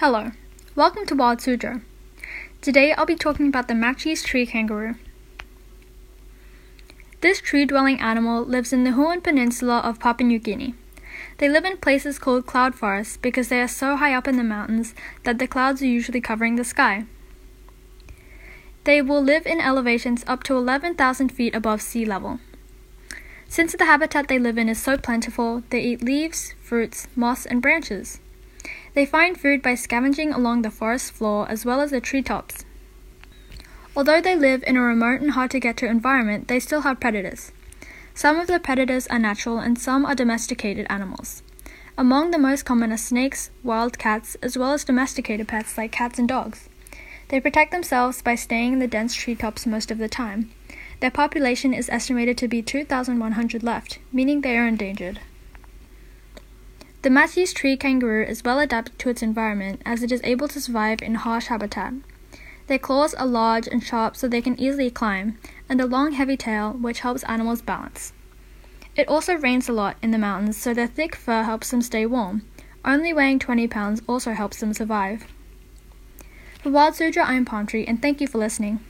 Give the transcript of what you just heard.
Hello, welcome to Wild Suzhou. Today I'll be talking about the Matschie's tree kangaroo. This tree dwelling animal lives in the Huon Peninsula of Papua New Guinea. They live in places called cloud forests because they are so high up in the mountains that the clouds are usually covering the sky. They will live in elevations up to 11,000 feet above sea level. Since the habitat they live in is so plentiful, they eat leaves, fruits, moss, and branches. They find food by scavenging along the forest floor as well as the treetops. Although they live in a remote and hard to get to environment, they still have predators. Some of the predators are natural and some are domesticated animals. Among the most common are snakes, wild cats, as well as domesticated pets like cats and dogs. They protect themselves by staying in the dense treetops most of the time. Their population is estimated to be 2,100 left, meaning they are endangered. The Matschie's tree kangaroo is well adapted to its environment as it is able to survive in harsh habitat. Their claws are large and sharp so they can easily climb, and a long heavy tail which helps animals balance. It also rains a lot in the mountains so their thick fur helps them stay warm. Only weighing 20 pounds also helps them survive. For Wild Suzhou, I'm Palm Tree, and thank you for listening.